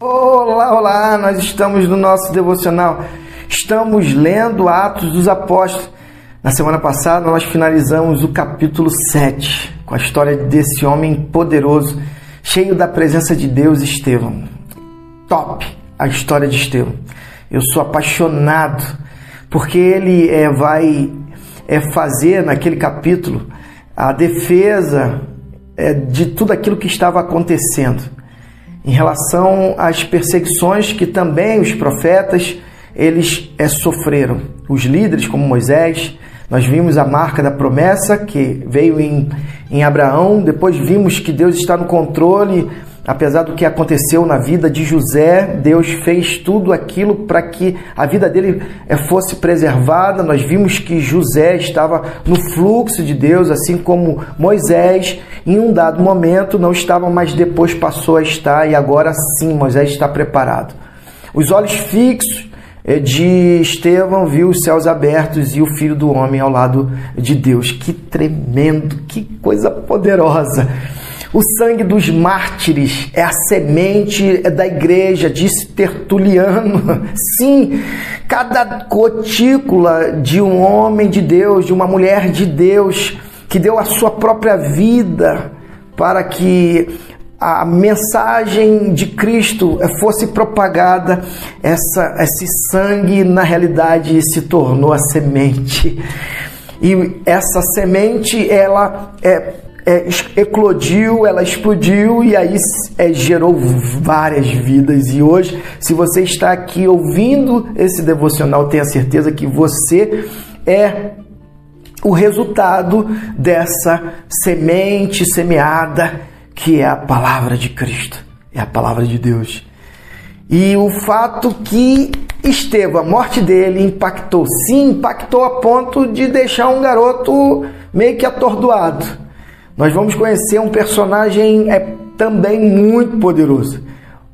Olá, olá! Nós estamos no nosso devocional. Estamos lendo Atos dos Apóstolos. Na semana passada nós finalizamos o capítulo 7 com a história desse homem poderoso, cheio da presença de Deus, Estevão. Top a história de Estevão. Eu sou apaixonado porque ele é, vai é, fazer naquele capítulo a defesa é, de tudo aquilo que estava acontecendo em relação às perseguições que também os profetas eles é, sofreram. Os líderes como Moisés, nós vimos a marca da promessa que veio em, em Abraão, depois vimos que Deus está no controle apesar do que aconteceu na vida de José, Deus fez tudo aquilo para que a vida dele eh, fosse preservada. Nós vimos que José estava no fluxo de Deus, assim como Moisés, em um dado momento não estava, mas depois passou a estar, e agora sim Moisés está preparado. Os olhos fixos eh, de Estevão viu os céus abertos e o filho do homem ao lado de Deus. Que tremendo, que coisa poderosa. O sangue dos mártires é a semente da igreja, disse Tertuliano. Sim, cada gotícula de um homem de Deus, de uma mulher de Deus, que deu a sua própria vida para que a mensagem de Cristo fosse propagada, essa, esse sangue na realidade se tornou a semente. E essa semente, ela é é, eclodiu, ela explodiu e aí é, gerou várias vidas. E hoje, se você está aqui ouvindo esse devocional, tenha certeza que você é o resultado dessa semente semeada que é a palavra de Cristo, é a palavra de Deus. E o fato que Estevão, a morte dele impactou, sim, impactou a ponto de deixar um garoto meio que atordoado nós vamos conhecer um personagem é, também muito poderoso,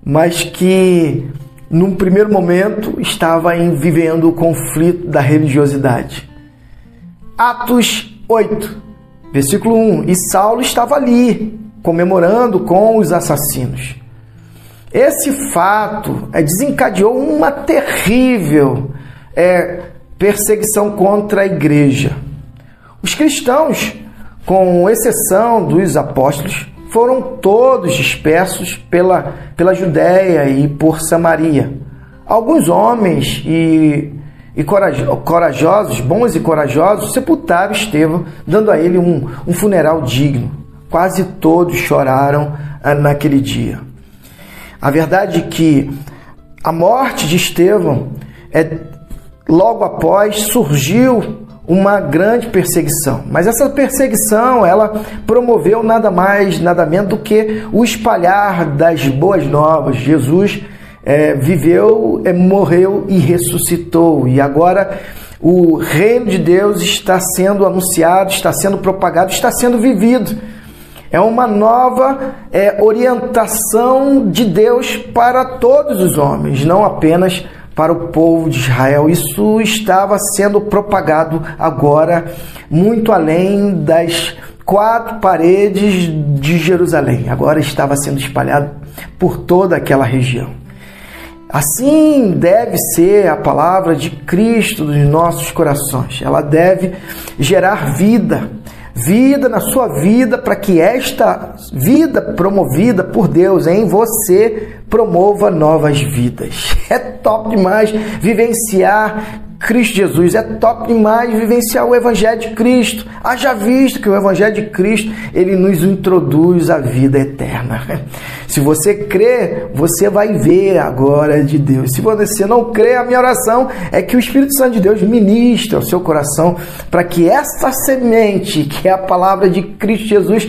mas que num primeiro momento estava em, vivendo o conflito da religiosidade. Atos 8, versículo 1. E Saulo estava ali, comemorando com os assassinos. Esse fato é, desencadeou uma terrível é, perseguição contra a igreja. Os cristãos com exceção dos apóstolos, foram todos dispersos pela, pela Judéia e por Samaria. Alguns homens e, e corajosos, bons e corajosos, sepultaram Estevão, dando a ele um, um funeral digno. Quase todos choraram ah, naquele dia. A verdade é que a morte de Estevão, é, logo após, surgiu uma grande perseguição. Mas essa perseguição, ela promoveu nada mais, nada menos do que o espalhar das boas novas. Jesus é, viveu, é, morreu e ressuscitou. E agora o reino de Deus está sendo anunciado, está sendo propagado, está sendo vivido. É uma nova é, orientação de Deus para todos os homens, não apenas para para o povo de Israel. Isso estava sendo propagado agora muito além das quatro paredes de Jerusalém. Agora estava sendo espalhado por toda aquela região. Assim deve ser a palavra de Cristo nos nossos corações. Ela deve gerar vida vida na sua vida para que esta vida promovida por Deus em você promova novas vidas. É top demais vivenciar Cristo Jesus. É top demais vivenciar o Evangelho de Cristo. Haja visto que o Evangelho de Cristo ele nos introduz à vida eterna. Se você crê, você vai ver a glória de Deus. Se você não crê, a minha oração é que o Espírito Santo de Deus ministre ao seu coração para que essa semente, que é a palavra de Cristo Jesus,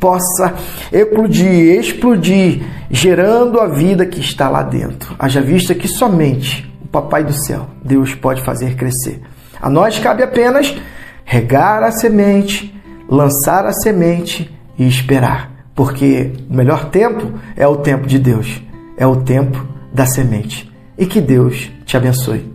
possa eclodir, explodir, gerando a vida que está lá dentro. Haja vista que somente Papai do céu, Deus pode fazer crescer. A nós cabe apenas regar a semente, lançar a semente e esperar, porque o melhor tempo é o tempo de Deus, é o tempo da semente. E que Deus te abençoe.